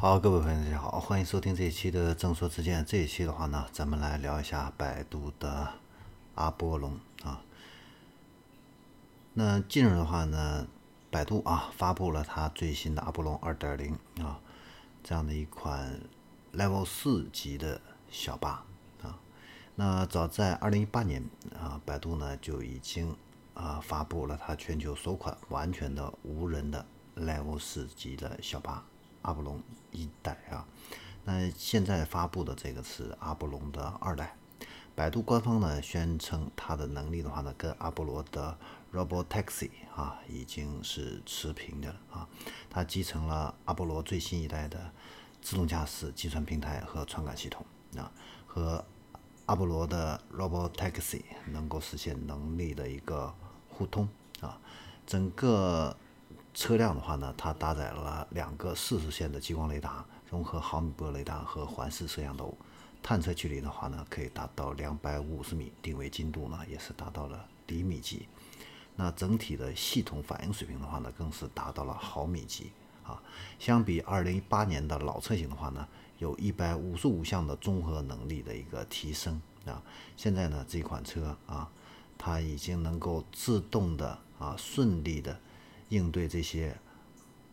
好，各位朋友，大家好，欢迎收听这一期的正说之见。这一期的话呢，咱们来聊一下百度的阿波龙啊。那近日的话呢，百度啊发布了它最新的阿波龙二点零啊，这样的一款 Level 四级的小巴啊。那早在二零一八年啊，百度呢就已经啊发布了它全球首款完全的无人的 Level 四级的小巴。阿波龙一代啊，那现在发布的这个是阿波龙的二代。百度官方呢宣称它的能力的话呢，跟阿波罗的 Robotaxi 啊已经是持平的了啊。它集成了阿波罗最新一代的自动驾驶计算平台和传感系统啊，和阿波罗的 Robotaxi 能够实现能力的一个互通啊，整个。车辆的话呢，它搭载了两个四十线的激光雷达，融合毫米波雷达和环视摄像头，探测距离的话呢，可以达到两百五十米，定位精度呢也是达到了厘米级。那整体的系统反应水平的话呢，更是达到了毫米级啊。相比二零一八年的老车型的话呢，有一百五十五项的综合能力的一个提升啊。现在呢，这款车啊，它已经能够自动的啊，顺利的。应对这些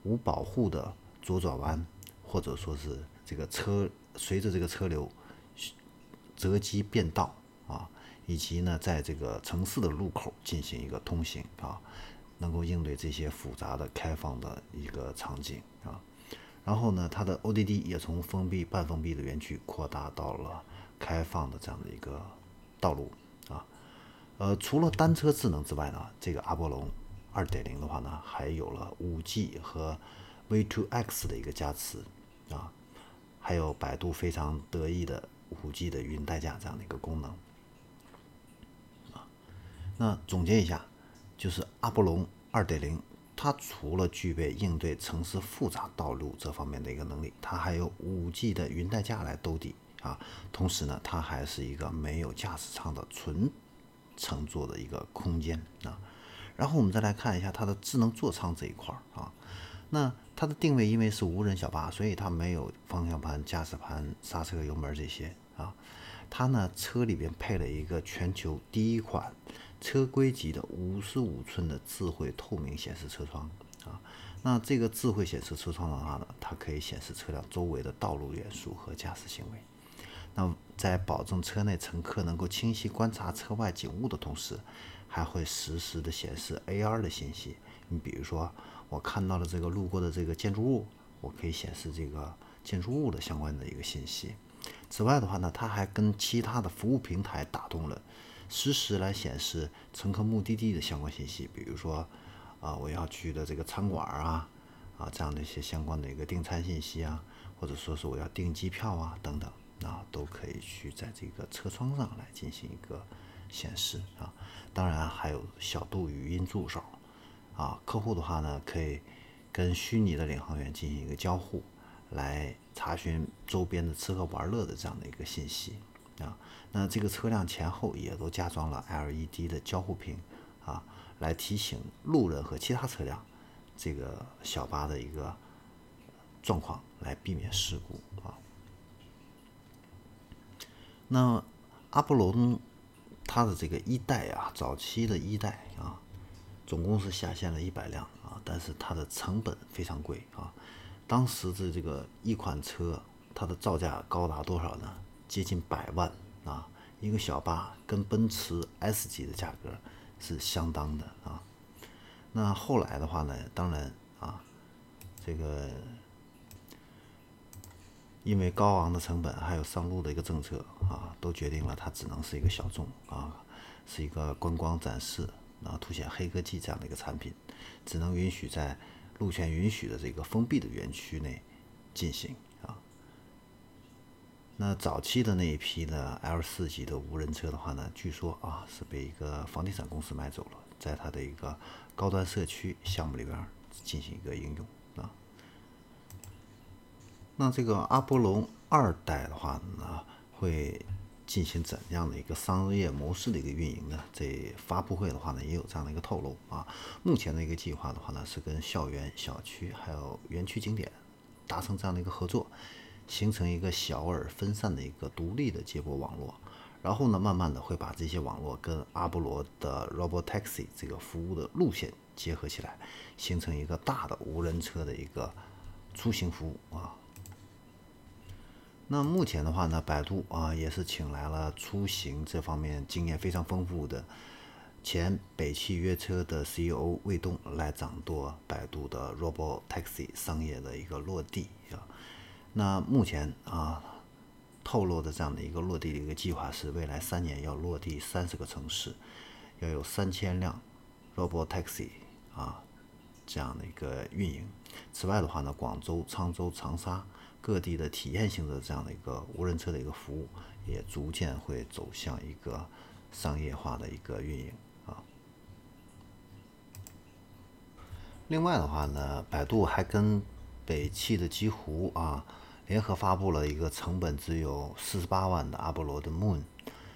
无保护的左转弯，或者说是这个车随着这个车流择机变道啊，以及呢，在这个城市的路口进行一个通行啊，能够应对这些复杂的开放的一个场景啊。然后呢，它的 ODD 也从封闭半封闭的园区扩大到了开放的这样的一个道路啊。呃，除了单车智能之外呢，这个阿波龙。二点零的话呢，还有了五 G 和 V2X 的一个加持啊，还有百度非常得意的五 G 的云代驾这样的一个功能啊。那总结一下，就是阿波龙二点零，它除了具备应对城市复杂道路这方面的一个能力，它还有五 G 的云代驾来兜底啊。同时呢，它还是一个没有驾驶舱的纯乘坐的一个空间啊。然后我们再来看一下它的智能座舱这一块儿啊，那它的定位因为是无人小巴，所以它没有方向盘、驾驶盘、刹车、油门这些啊。它呢车里边配了一个全球第一款车规级的五十五寸的智慧透明显示车窗啊。那这个智慧显示车窗的话呢，它可以显示车辆周围的道路元素和驾驶行为。那在保证车内乘客能够清晰观察车外景物的同时，还会实时的显示 AR 的信息。你比如说，我看到了这个路过的这个建筑物，我可以显示这个建筑物的相关的一个信息。此外的话呢，它还跟其他的服务平台打通了，实时来显示乘客目的地的相关信息。比如说，啊，我要去的这个餐馆啊，啊，这样的一些相关的一个订餐信息啊，或者说是我要订机票啊等等，啊，都可以去在这个车窗上来进行一个。显示啊，当然还有小度语音助手啊。客户的话呢，可以跟虚拟的领航员进行一个交互，来查询周边的吃喝玩乐的这样的一个信息啊。那这个车辆前后也都加装了 LED 的交互屏啊，来提醒路人和其他车辆这个小巴的一个状况，来避免事故啊。那阿波罗。它的这个一代啊，早期的一代啊，总共是下线了一百辆啊，但是它的成本非常贵啊。当时的这个一款车，它的造价高达多少呢？接近百万啊！一个小巴跟奔驰 S 级的价格是相当的啊。那后来的话呢，当然啊，这个。因为高昂的成本，还有上路的一个政策啊，都决定了它只能是一个小众啊，是一个观光展示啊，凸显黑科技这样的一个产品，只能允许在路权允许的这个封闭的园区内进行啊。那早期的那一批的 L 四级的无人车的话呢，据说啊是被一个房地产公司买走了，在它的一个高端社区项目里边进行一个应用啊。那这个阿波罗二代的话呢，会进行怎样的一个商业模式的一个运营呢？这发布会的话呢，也有这样的一个透露啊。目前的一个计划的话呢，是跟校园、小区还有园区景点达成这样的一个合作，形成一个小而分散的一个独立的接驳网络。然后呢，慢慢的会把这些网络跟阿波罗的 Robotaxi 这个服务的路线结合起来，形成一个大的无人车的一个出行服务啊。那目前的话呢，百度啊也是请来了出行这方面经验非常丰富的前北汽约车的 CEO 魏东来掌舵百度的 Robotaxi 商业的一个落地啊。那目前啊。透露的这样的一个落地的一个计划是，未来三年要落地三十个城市，要有三千辆 Robotaxi 啊这样的一个运营。此外的话呢，广州、沧州、长沙各地的体验性的这样的一个无人车的一个服务，也逐渐会走向一个商业化的一个运营啊。另外的话呢，百度还跟北汽的极狐啊。联合发布了一个成本只有四十八万的阿波罗的 Moon，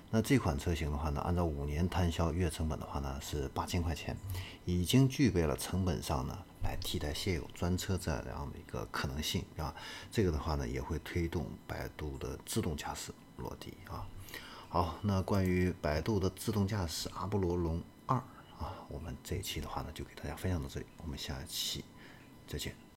那这款车型的话呢，按照五年摊销月成本的话呢是八千块钱，已经具备了成本上呢来替代现有专车这样的一个可能性啊。这个的话呢也会推动百度的自动驾驶落地啊。好，那关于百度的自动驾驶阿波罗龙二啊，我们这一期的话呢就给大家分享到这里，我们下期再见。